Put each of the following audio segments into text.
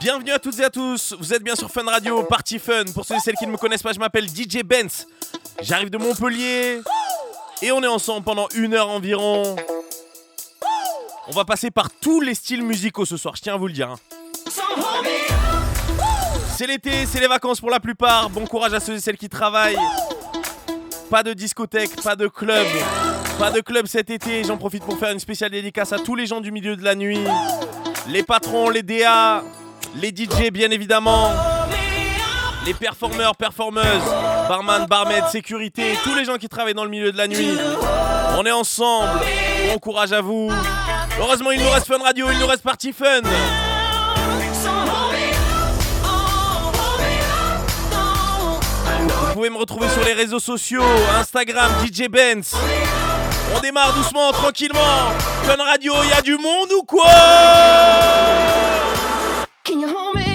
Bienvenue à toutes et à tous, vous êtes bien sur Fun Radio, Party Fun. Pour ceux et celles qui ne me connaissent pas, je m'appelle DJ Benz. J'arrive de Montpellier et on est ensemble pendant une heure environ. On va passer par tous les styles musicaux ce soir, je tiens à vous le dire. hein. C'est l'été, c'est les vacances pour la plupart. Bon courage à ceux et celles qui travaillent. Pas de discothèque, pas de club. Pas de club cet été. J'en profite pour faire une spéciale dédicace à tous les gens du milieu de la nuit. Les patrons, les DA, les DJ bien évidemment. Les performeurs, performeuses, barman, barmaid, sécurité, tous les gens qui travaillent dans le milieu de la nuit. On est ensemble. Bon courage à vous. Heureusement, il nous reste Fun Radio, il nous reste Party Fun. Vous pouvez me retrouver sur les réseaux sociaux, Instagram, DJ Benz. On démarre doucement, tranquillement. Fun Radio, il y a du monde ou quoi? Can you hold me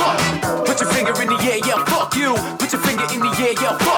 Put your finger in the air, yeah, fuck you. Put your finger in the air, yeah, fuck.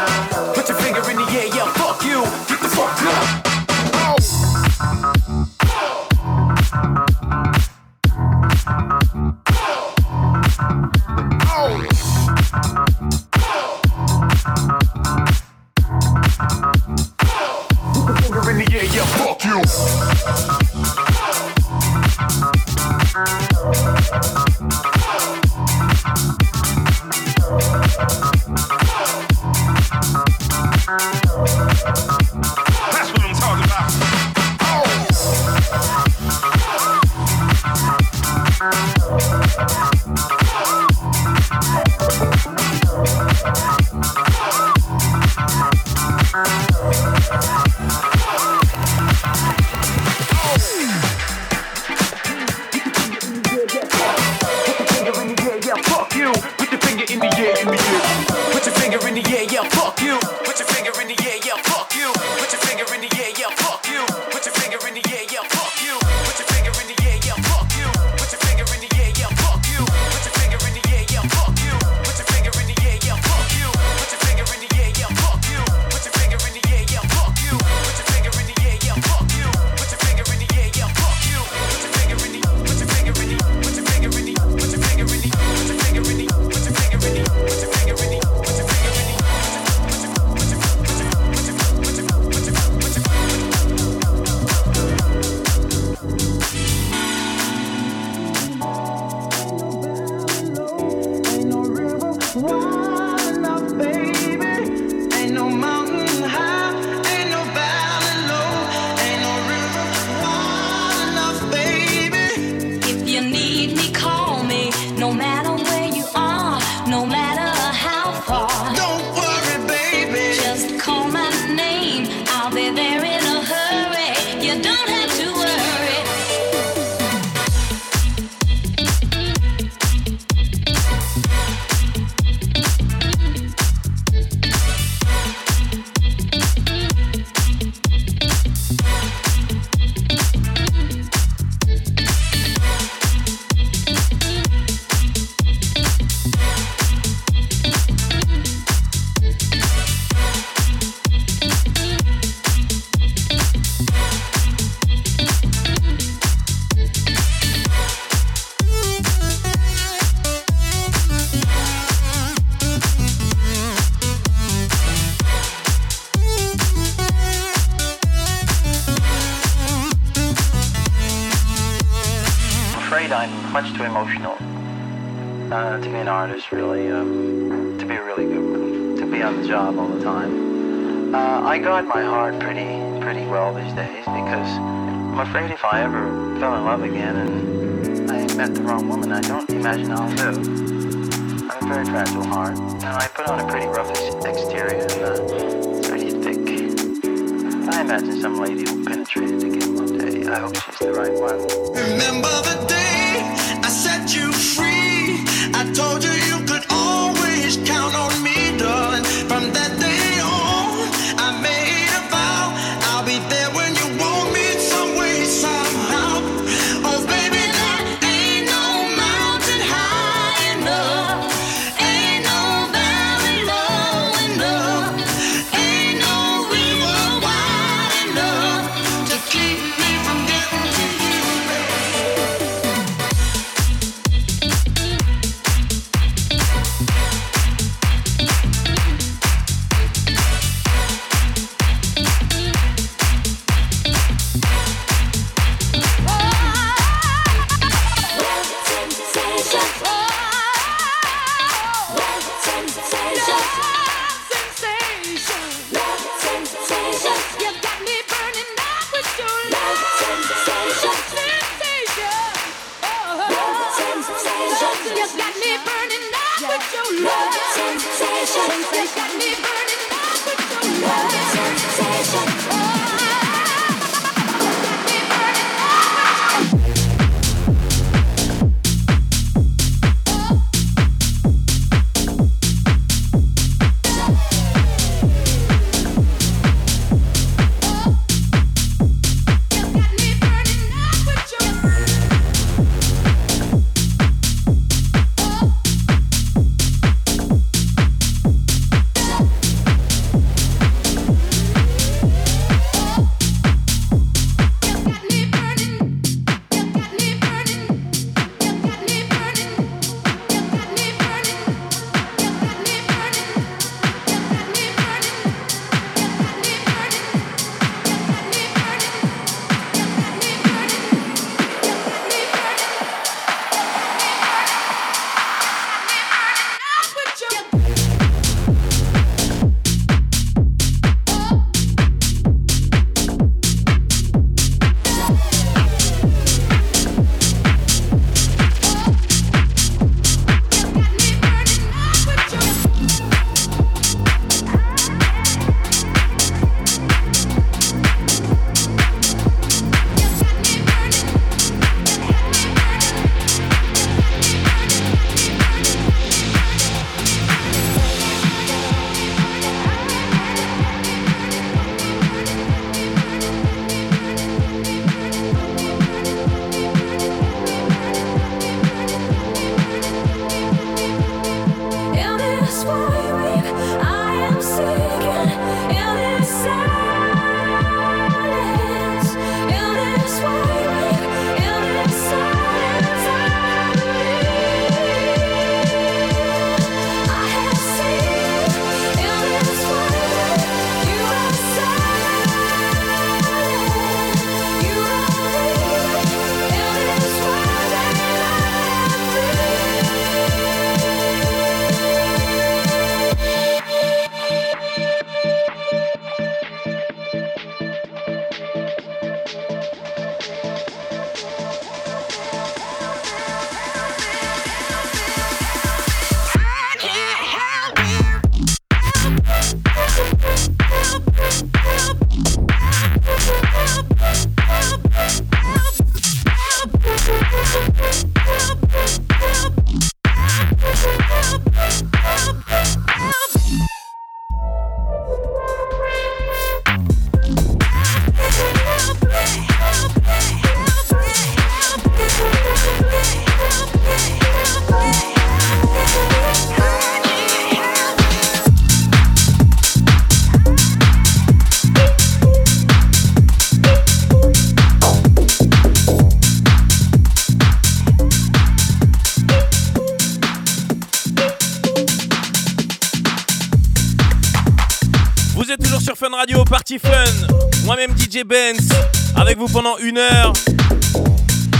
Moi-même DJ Benz, avec vous pendant une heure.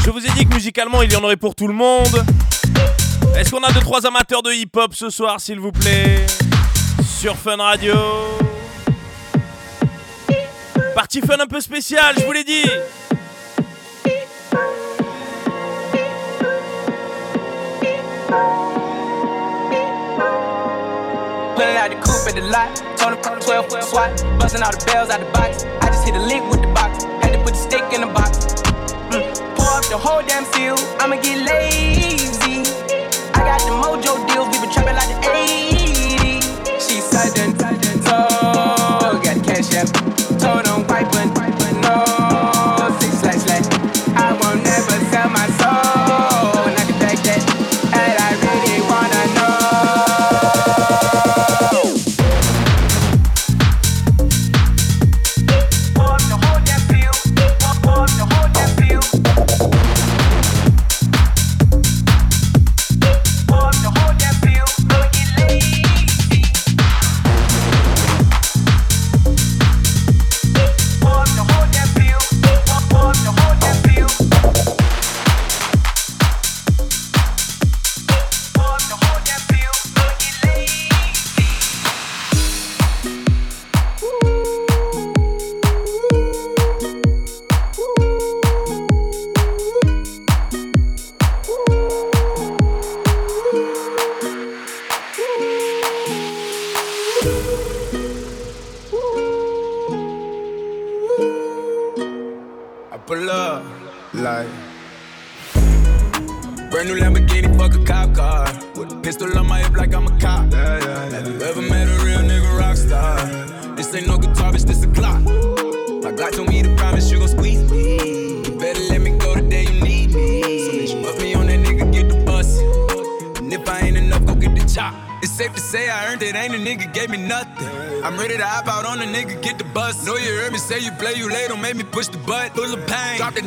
Je vous ai dit que musicalement, il y en aurait pour tout le monde. Est-ce qu'on a deux trois amateurs de hip-hop ce soir, s'il vous plaît? Sur Fun Radio. Partie fun un peu spéciale, je vous l'ai dit. Pulling out the coupe at the. Him 12 swat. Busting all the bells out the box. I just hit a lick with the box. Had to put the stick in the box. Mm. Pour up the whole damn seal. I'ma get lazy. I got the mojo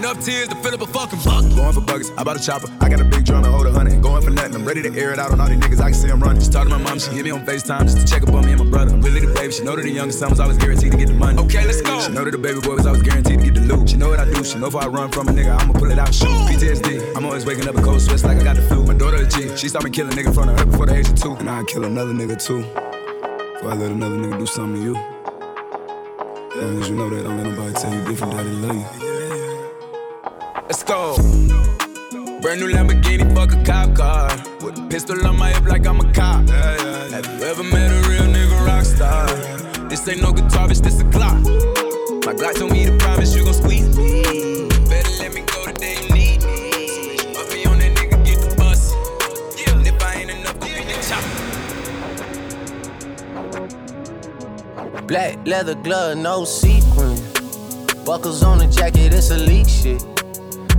enough tears to fill up a fucking bucket. Going for buckets, I bought a chopper. I got a big drum and hold a hundred. Going for nothing, I'm ready to air it out on all these niggas. I can see them running. Just talk to my mom, she hit me on FaceTime just to check up on me and my brother. I'm really the baby. She know that the youngest son was always guaranteed to get the money. Okay, let's go. She know that the baby boy was always guaranteed to get the loot. She know what I do. She know if I run from a nigga, I'ma pull it out. Shoot. PTSD. I'm always waking up in cold sweats like I got the flu. My daughter a G. She saw me kill a nigga in front of her before the age of two. And I'd kill another nigga too. Before I let another nigga do something to you. As long as you know that, don't let nobody tell you different, daddy love you. Let's. Brand new Lamborghini, fuck a cop car. With a pistol on my hip like I'm a cop. Have you ever met a real nigga rock star? This ain't no guitar, bitch, this a clock. My Glock told me to promise you gon' squeeze me. Better let me go the day you need me. So me on that nigga, get the bus. If I ain't enough, go get the chop. Black leather glove, no sequin. Buckles on the jacket, it's elite shit.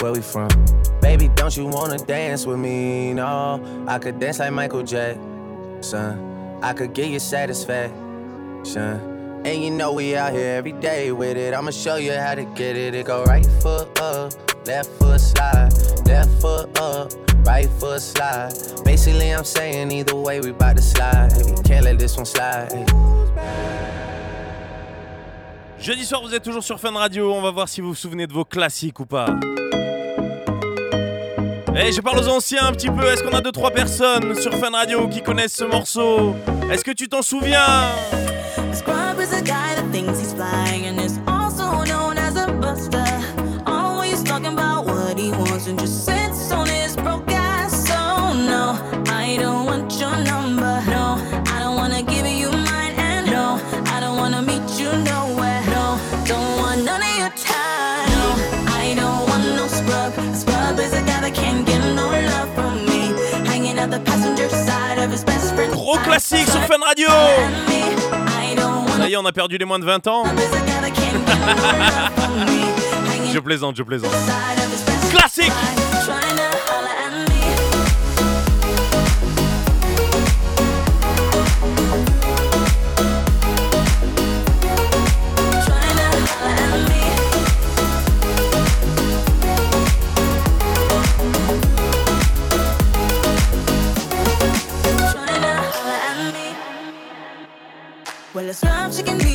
Where we from? Baby, don't you wanna dance with me? No, I could dance like Michael Jackson. I could get you satisfaction. And you know we out here every day with it. I'ma show you how to get it. It go right foot up, left foot slide, left foot up, right foot slide. Basically, I'm saying either way, we bout to slide. Can't let this one slide. Jeudi soir, vous êtes toujours sur Fun Radio. On va voir si vous vous souvenez de vos classiques ou pas. Eh, je parle aux anciens un petit peu. Est-ce qu'on a deux trois personnes sur Fun Radio qui connaissent ce morceau? Est-ce que tu t'en souviens? Classique sur Fun Radio Ça on a perdu les moins de 20 ans. Je plaisante, je plaisante. Classique the slime she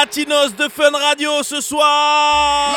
Latinos de Fun Radio ce soir.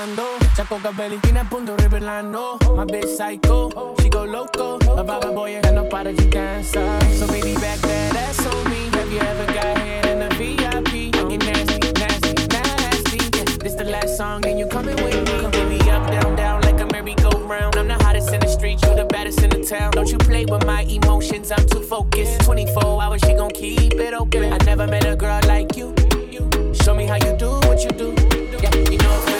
bailando. Saco capelitina, punto revelando. My bitch psycho, she go loco. My baba boy ain't no para, you dancer. So baby, back that ass on me. Have you ever got hit in a VIP? Get nasty, nasty, nasty. Yeah, this the last song, and you coming with me. Baby, up, down, down, like a merry-go-round. I'm the hottest in the street, you the baddest in the town. Don't you play with my emotions, I'm too focused. 24 hours, she gon' keep it open. I never met a girl like you. Show me how you do what you do. Yeah, you know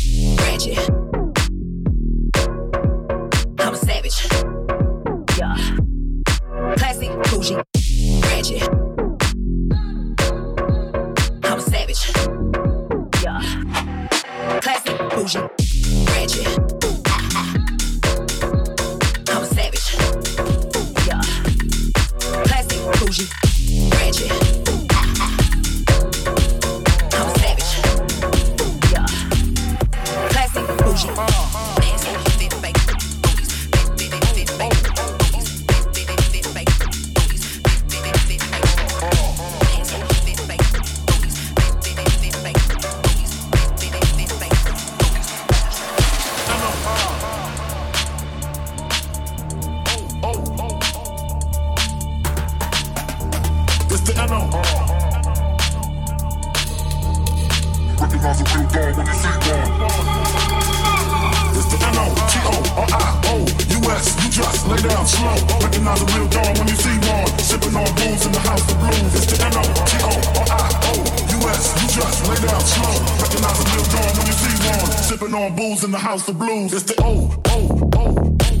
Sipping on booze in the house of blues. It's the O O O.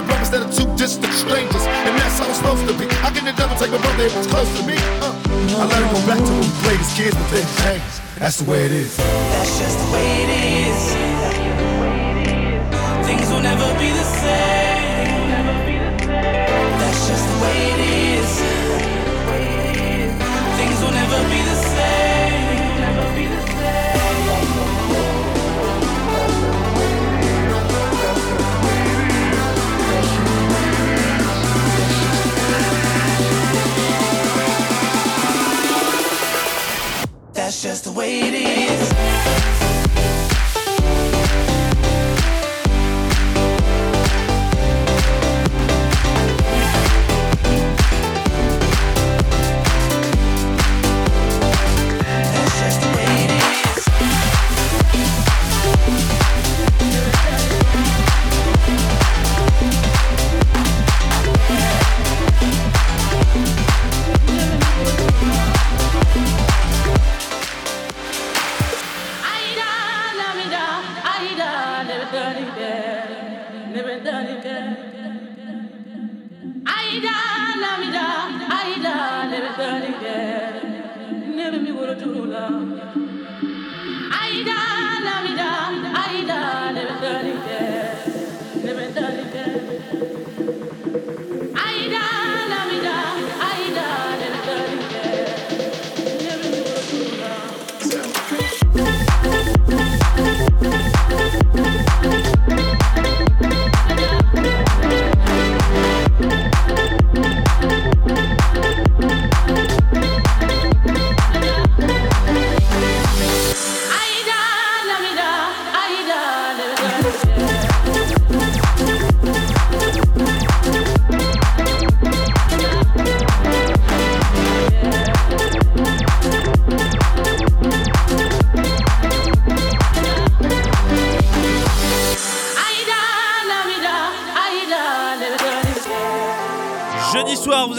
instead of two distant strangers. And that's how it's supposed to be. I can the devil take my brother if it's close to me? Uh, I let it go back to when we played as kids, but things changed. That's the way it is. That's just the way it is.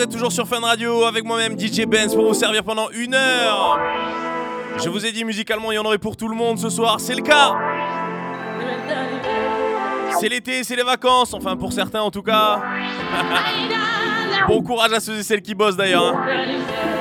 Êtes toujours sur Fun Radio avec moi-même DJ Benz pour vous servir pendant une heure. Je vous ai dit musicalement, il y en aurait pour tout le monde ce soir, c'est le cas. C'est l'été, c'est les vacances, enfin pour certains en tout cas. bon courage à ceux et celles qui bossent d'ailleurs. hein.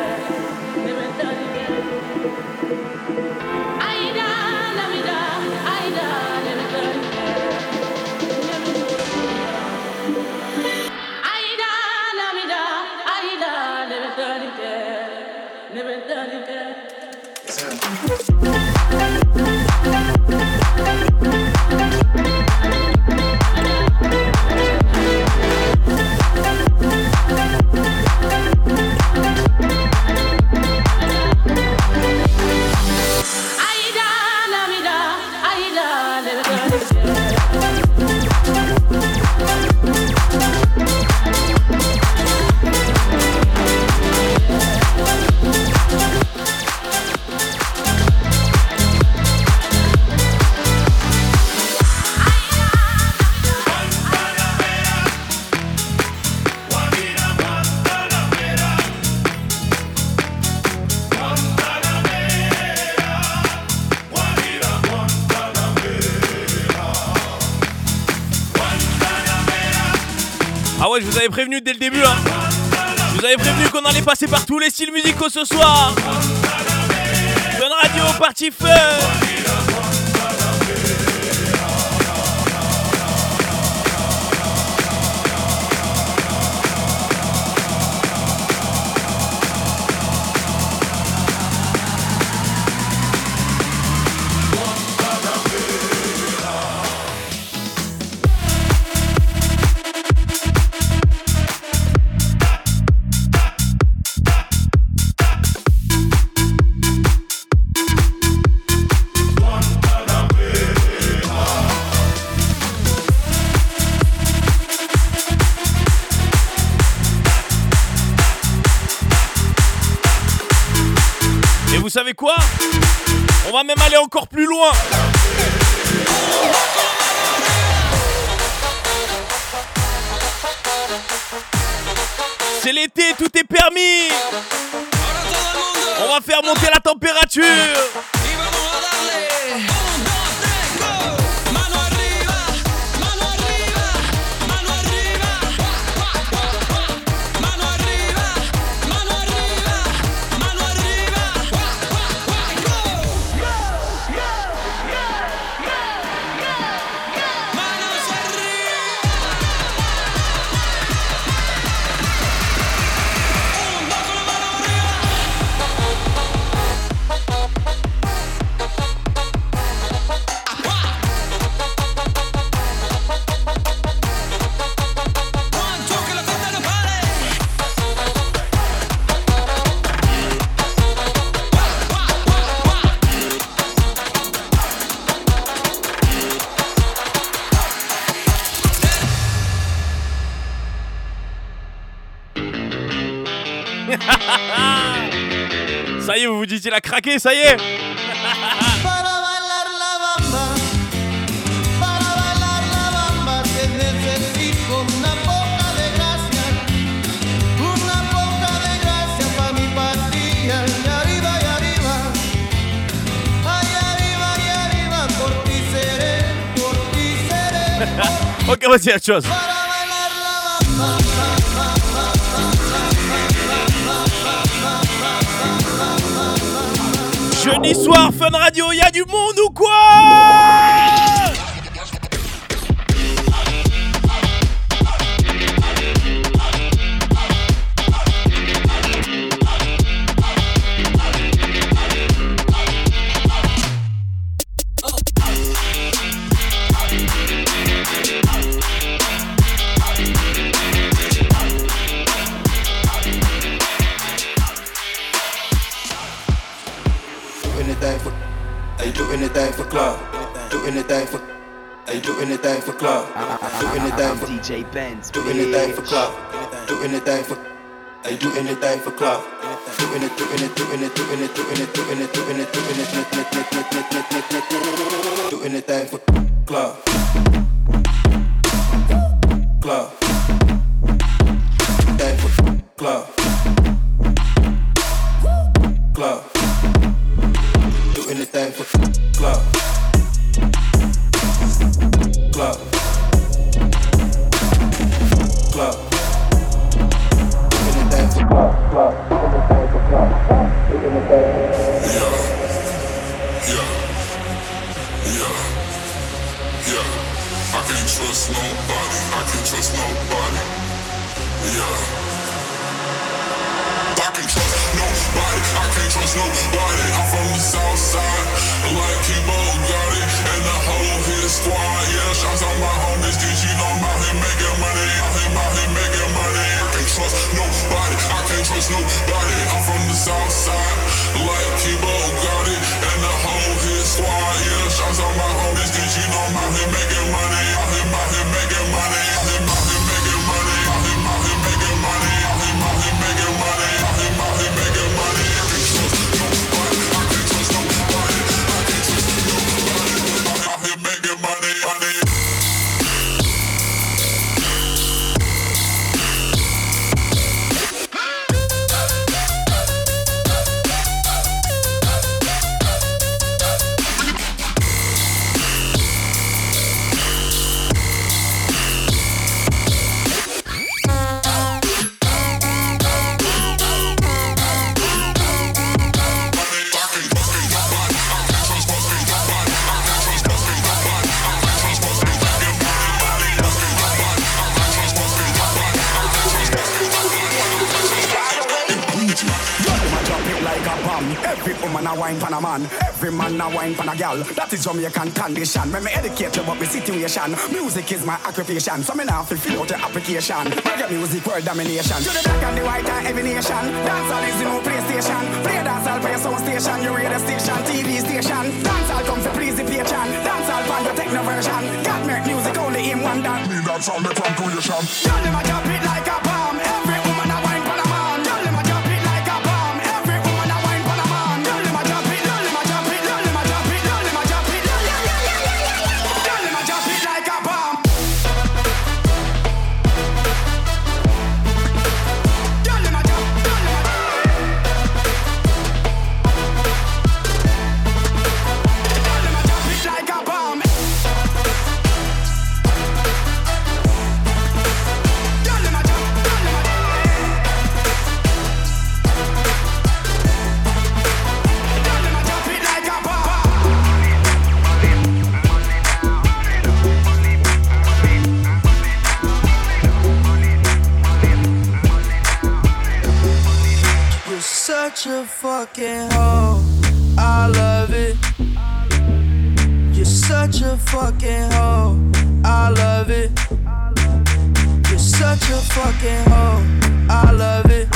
Qu'on allait passer par tous les styles musicaux ce soir. Fun Radio, party feu. Ça y est, vous vous dites, il a craqué, ça y est Ok, vas-y, autre chose. Jeudi soir, Fun Radio, y a du monde ou quoi DJ Benz. Do anything for club. Do anything for. They do anything for club. Do anything, do anything, do anything, do anything, do anything, do anything, do anything, do anything for club. Club. Jamaican condition. When me educate you about my situation, music is my occupation. So me now fulfill out your application. Reggae music world domination. To the black and the white and every nation. Dancehall is the new PlayStation. Play dancehall, play sound station, your radio station, TV station. Dancehall comes to please the patron. Dancehall pan the techno version. God make music only in one dance. Me dancehall me from creation. God never drop it rock and roll. I love it. You're such a fucking hoe. I love it. You're such a fucking hoe. I love it.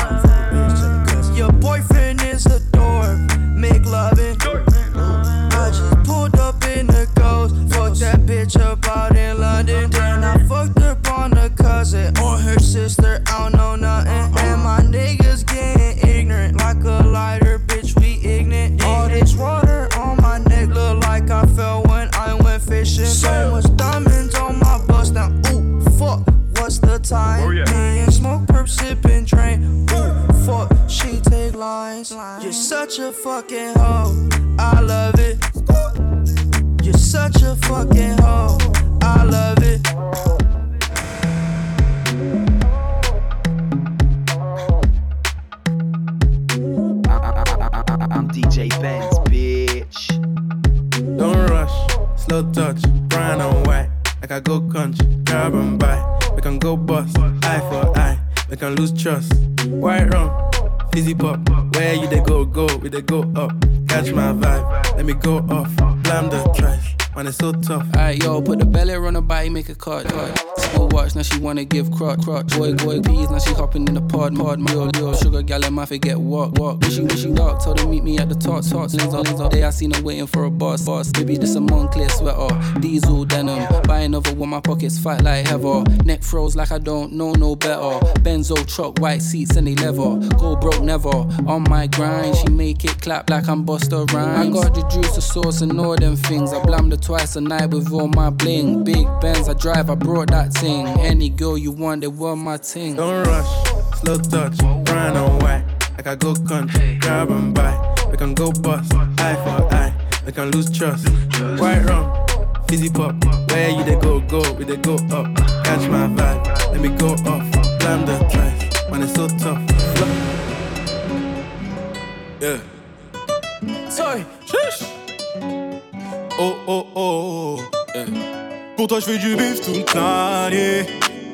card. card crotch, crotch. Boy, boy, peas, now she hopping in the pod, pod. Yo, yo, sugar gal, and my forget what, what. Wishy, wishy, dark, told her meet me at the top, top. Lens on, lens on. Day I seen her waiting for a boss, boss. Baby, this a Moncler sweater, diesel denim. Buy another one, my pockets fight like heather. Neck froze like I don't know no better. Benzo truck, white seats and they leather. Go broke never. On my grind, she make it clap like I'm Busta Rhymes. I got the juice, the sauce, and all them things. I blammed her twice a night with all my bling. Big Benz, I drive, I brought that thing. Any girl you want, they want my ting. Don't rush, slow touch, brown and white. Like I go country, grab and buy. We can go bust, eye for eye. We can lose trust. White rum, fizzy pop. Where you they go, go, we they go up. Catch my vibe, let me go off. Blam the trash, man, it's so tough. Yeah. Sorry. Oh oh oh. Yeah. Pour toi, je fais du bif toute l'année.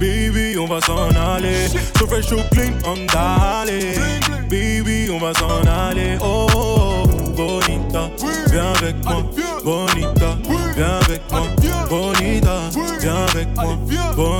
Baby, on va s'en aller. So fresh, so clean, on d'aller. Baby, on va s'en aller. Oh, oh, oh, bonita, viens avec moi. Bonita, viens avec moi. Bonita, viens avec moi.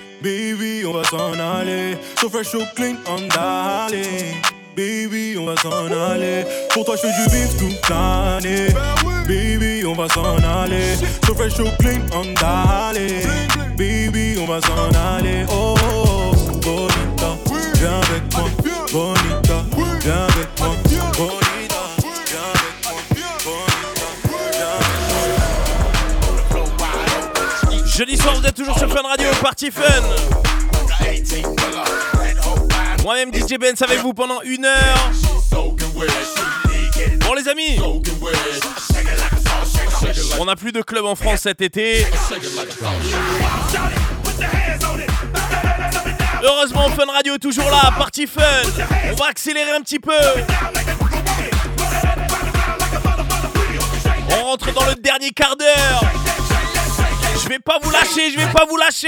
Baby, on va s'en aller. So fresh, so clean, on d'aller. Baby, on va s'en aller. Pour toi, je fais du bif toute l'année. Baby, on va s'en aller. So fresh, so clean, on d'aller. Baby, on va s'en aller. Oh, oh, oh, bonita, viens avec moi. Bonita, viens avec moi. Jeudi soir, vous êtes toujours sur Fun Radio, Party Fun. Moi-même DJ Benz avec vous pendant une heure. Bon les amis, on n'a plus de club en France cet été. Heureusement Fun Radio toujours là, Party Fun. On va accélérer un petit peu. On rentre dans le dernier quart d'heure. Je vais pas vous lâcher, je vais pas vous lâcher.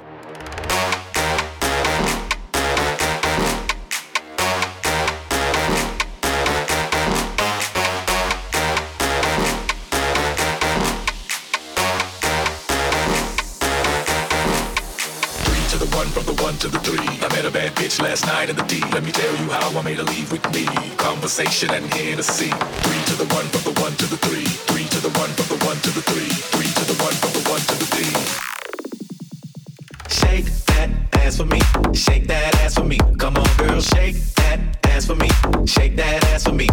Bad bitch last night in the D. Let me tell you how I made her leave with me. Conversation and Hennessy. Three to the one, from the one to the three. Three to the one, from the one to the three. Three to the one, from the one to the three. Shake that ass for me. Shake that ass for me. Come on, girl, shake that ass for me. Shake that ass for me.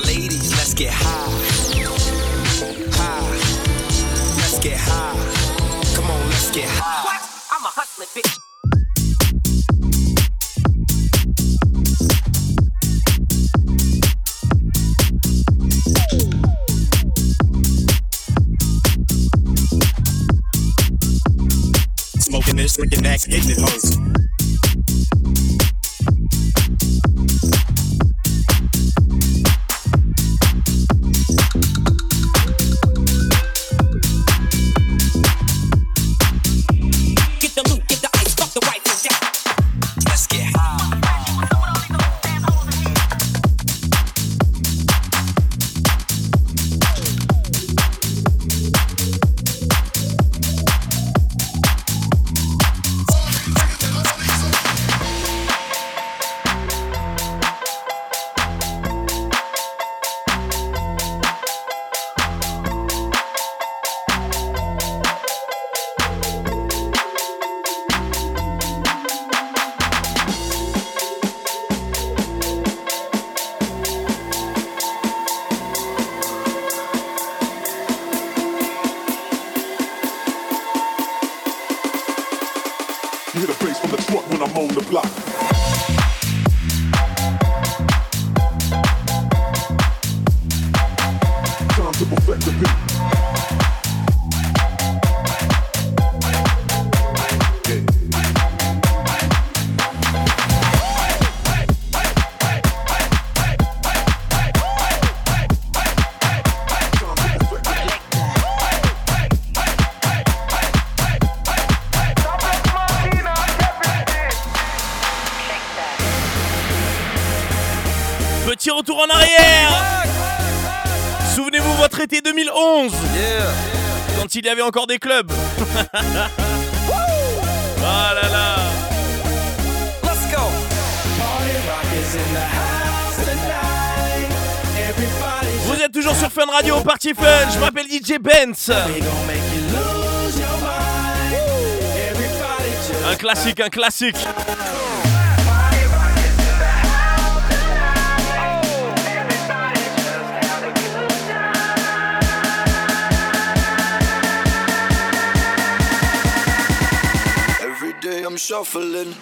My ladies, let's get high. High. Let's get high. Come on, let's get high. What? I'm a hustling bitch. Smoking this, drinking that, hitting it hoes. Souvenez-vous votre été 2011 Quand il y avait encore des clubs. Ah là là. Let's go. Vous êtes toujours sur Fun Radio, Party Fun, je m'appelle DJ Benz. Un classique, un classique I'm shuffling.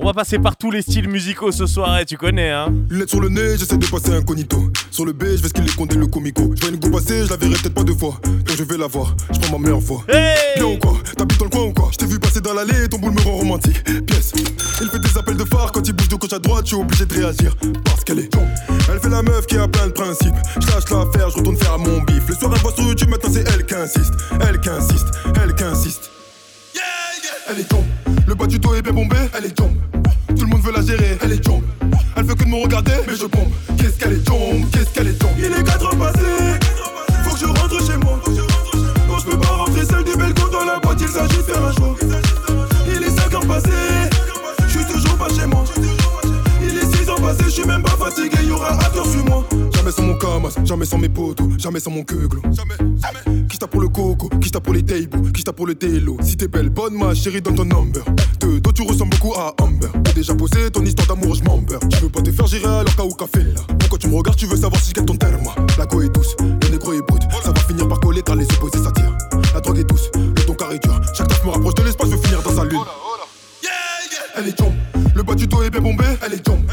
On va passer par tous les styles musicaux ce soir, et tu connais, hein. Lunettes sur le nez, j'essaie de passer incognito. Sur le B, je vais ce qu'il est compté le comico. Je vais une go passer, je la verrai peut-être pas deux fois. Donc je vais la voir, je prends ma meilleure fois. Bien ou quoi? T'habites dans le coin ou quoi? Je t'ai vu passer dans l'allée, ton boule me rend romantique. Pièce. Il fait des appels de phare quand il bouge de gauche à droite, je suis obligé de réagir. Parce qu'elle est. Elle fait la meuf qui a plein de principes. Je lâche l'affaire, je retourne faire mon bif. Le soir, elle voit sur YouTube, maintenant c'est elle qui insiste. Elle qui insiste, elle qui insiste. Elle est tombe. Le bas du dos est bien bombé, elle est tombe. Tout le monde veut la gérer, elle est tombe. Elle veut que de me regarder, mais je bombe. Qu'est-ce qu'elle est tombe, qu'est-ce qu'elle est tombe? Il est 4 heures passées, faut que je rentre chez moi. Non, je peux pas rentrer seul des belles go dans la boîte, il s'agit de faire un choix. Jamais sans mes potos, jamais sans mon queuglo. Jamais, jamais. Qui tape pour le coco, qui tape pour les tables, qui tape pour le télo. Si t'es belle, bonne ma chérie, donne ton number. De dos, tu ressembles beaucoup à Amber. T'as déjà posé ton histoire d'amour, je m'embeurre. Tu veux pas te faire gérer alors qu'à ou café là. Pourquoi tu me regardes, tu veux savoir si je gagne ton terme. La go est douce, le négro est brut. Ça va finir par coller car les opposés s'attirent. La drogue est douce, le ton carré dur. Chaque taf me rapproche de l'espace, je veux finir dans sa lune. Elle est tombe, le bas du dos est bien bombé, elle est tombe.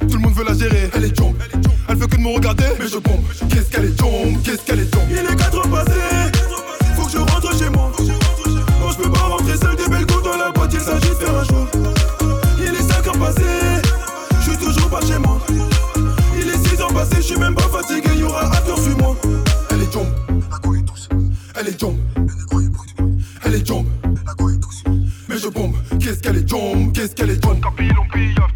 Tout le monde veut la gérer, elle est tombe. De me regarder, mais je bombe. Qu'est-ce qu'elle est tombe, qu'est-ce qu'elle est tombe. Il est 4 heures passées, faut que je rentre chez moi. Non, je peux pas rentrer seul des belles go dans la boîte, il s'agit de faire un choix. Il est 5 heures passées, je suis toujours pas chez moi. Il est 6 heures passées, je suis même pas fatigué, y'aura un tour sur moi. Elle est tombe, la go est douce. Elle est tombe. Elle est tombe, la go est douce. Mais je bombe, qu'est-ce qu'elle est tombe, qu'est-ce qu'elle est tombe. Capilon, pillaf,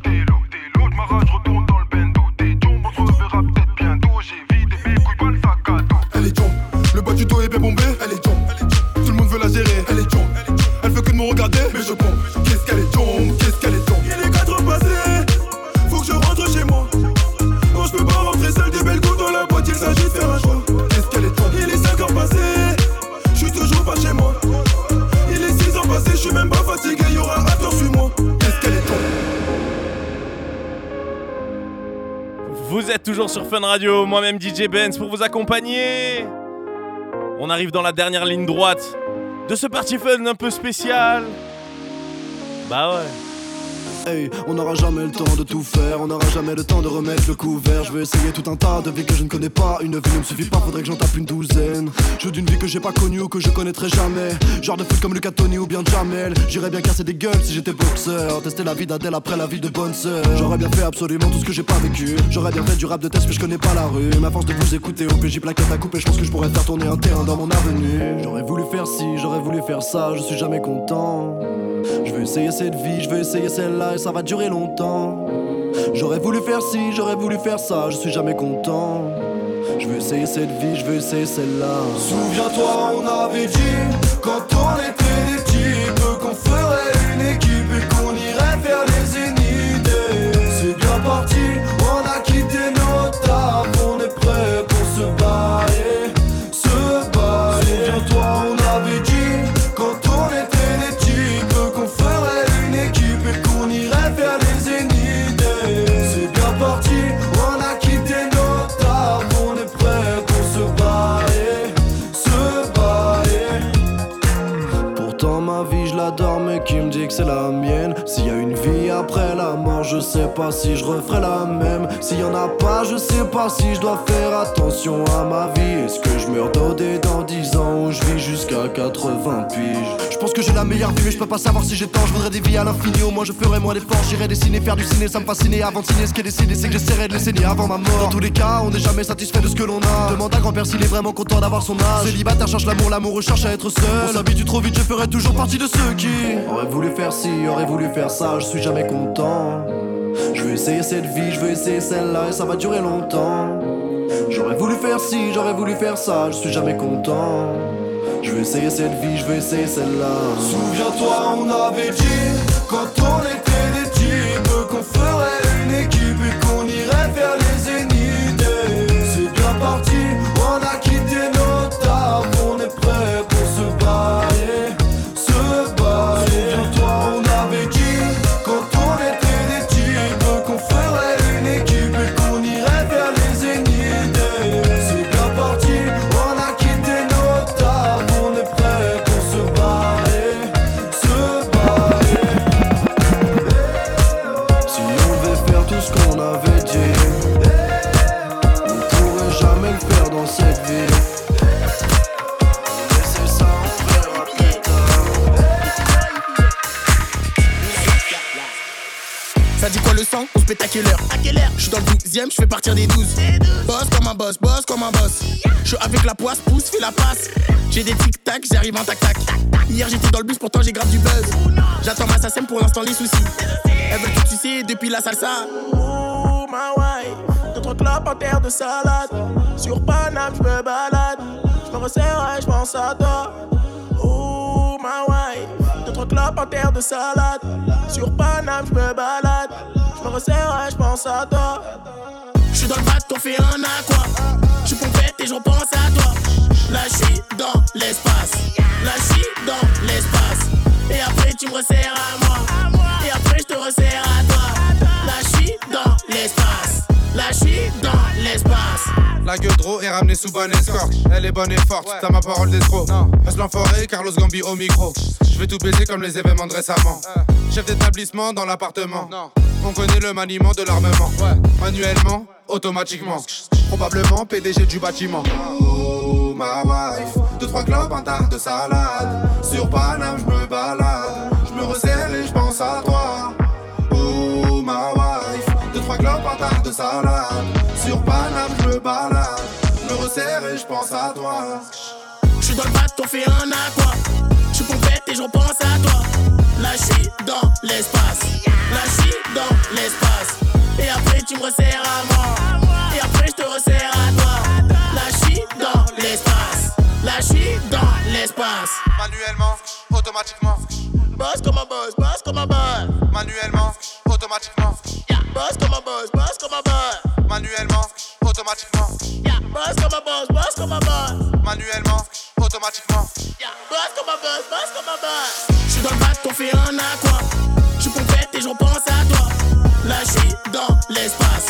sur Fun Radio, moi-même DJ Benz pour vous accompagner. On arrive dans la dernière ligne droite de ce party fun un peu spécial. Bah ouais. On n'aura jamais le temps de tout faire, on n'aura jamais le temps de remettre le couvert. Je veux essayer tout un tas de vies que je ne connais pas. Une vie ne me suffit pas, faudrait que j'en tape une douzaine. Je veux d'une vie que j'ai pas connue ou que je connaîtrai jamais. Genre de foot comme Lucas Tony ou bien Jamel. J'irais bien casser des gueules si j'étais boxeur. Tester la vie d'Adèle après la vie de bonne sœur. J'aurais bien fait absolument tout ce que j'ai pas vécu. J'aurais bien fait du rap de test, mais je connais pas la rue. Ma force de vous écouter, au PJ plaquette à couper, je pense que je pourrais faire tourner un terrain dans mon avenue. J'aurais voulu faire ci, j'aurais voulu faire ça, je suis jamais content. Je veux essayer cette vie, je veux essayer celle-là ça va durer longtemps. J'aurais voulu faire ci, j'aurais voulu faire ça, je suis jamais content. Je veux essayer cette vie, je veux essayer celle-là. Souviens-toi, on avait dit quand on était des types qu'on ferait une équipe je sais pas si je referai la même. S'il y en a pas je sais pas si je dois faire attention à ma vie. Est-ce que je meurs dodé dans 10 ans ou je vis jusqu'à 80 piges Je pense que j'ai la meilleure vie mais je peux pas savoir si j'ai tort. Je voudrais des vies à l'infini au moins je ferai moins d'efforts. J'irai dessiner, faire du ciné ça me fascinait. Avant de signer Ce qui est décidé c'est que j'essaierai de les saigner avant ma mort. Dans tous les cas on n'est jamais satisfait de ce que l'on a. Demande à grand-père s'il est vraiment content d'avoir son âge. Célibataire cherche l'amour, l'amour recherche à être seul. On s'habitue trop vite je ferai toujours partie de ceux qui Aurait voulu faire ci, aurait voulu faire ça, je suis jamais content Je veux essayer cette vie, je veux essayer celle-là et ça va durer longtemps. J'aurais voulu faire ci, j'aurais voulu faire ça, je suis jamais content. Je veux essayer cette vie, je veux essayer celle-là. Souviens-toi, on avait dit quand on était je fais partir des 12. Boss comme un boss, boss comme un boss. Je suis avec la poisse, pousse, fais la passe. J'ai des tic-tac, j'arrive en tac-tac. Hier j'étais dans le bus, pourtant j'ai grave du buzz. J'attends ma SACEM pour l'instant les soucis. Elle veut tout sucer depuis la salsa. Oh ma wife, deux trois clopes en terre de salade. Sur Paname, je me balade. Je me resserre et je pense à toi. Oh ma wife, deux trois clopes en terre de salade. Sur Paname, je me balade. Je me resserre et je pense à toi. Je suis dans le bateau, on fait un aqua. Je suis pompette et je repense à toi. Là, je dans l'espace. Là, je dans l'espace. Et après, tu me resserres à moi. Et après, je te resserre à toi. Là, je dans l'espace. Là, je dans l'espace. La gueule d'eau est ramenée sous bonne escorte. Elle est bonne et forte, t'as ma parole d'escroc. Reste l'enfoiré, Carlos Gambi au micro. Je vais tout baiser comme les événements de récemment. Chef d'établissement dans l'appartement. On connaît le maniement de l'armement. Manuellement, automatiquement. Probablement PDG du bâtiment. Oh ma wife, deux trois clopes, un tas de salade. Sur Paname, je me balade. Je me resserre et je pense à toi. Oh ma wife, deux trois clopes, un tas de salade. Sur Paname, je me balade. Je me resserre et je pense à toi. Je suis dans le bateau, on fait un aqua. Je suis pompette et je repense à toi. Là, je suis dans l'espace. Là, je suis dans l'espace. Et après, tu me resserres à moi. Et après, je te resserre à toi. Là, je suis dans l'espace. Là, je suis dans l'espace. Manuellement, automatiquement. Boss comme un boss, boss comme un boss. Manuellement, automatiquement. Boss comme un boss, boss comme un boss. Manuellement, automatiquement. Boss comme un boss, boss comme un boss. Manuellement, automatiquement. Boss comme un boss, boss comme un boss. Je suis dans le bateau, on fait un aqua. Je suis pompette et je repense à toi. Là, je suis dans l'espace.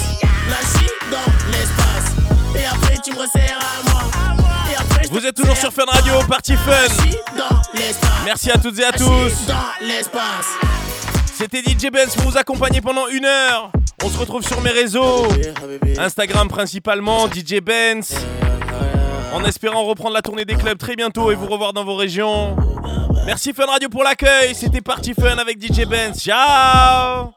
Là, je suis dans l'espace. Et après, tu me resserres à moi. Et après, Vous êtes toujours sur Fun Radio, party fun. dans l'espace. Merci à toutes et à tous. dans l'espace. C'était DJ Benz pour vous accompagner pendant une heure. On se retrouve sur mes réseaux. Instagram principalement, DJ Benz. En espérant reprendre la tournée des clubs très bientôt et vous revoir dans vos régions. Merci Fun Radio pour l'accueil. C'était Party Fun avec DJ Benz. Ciao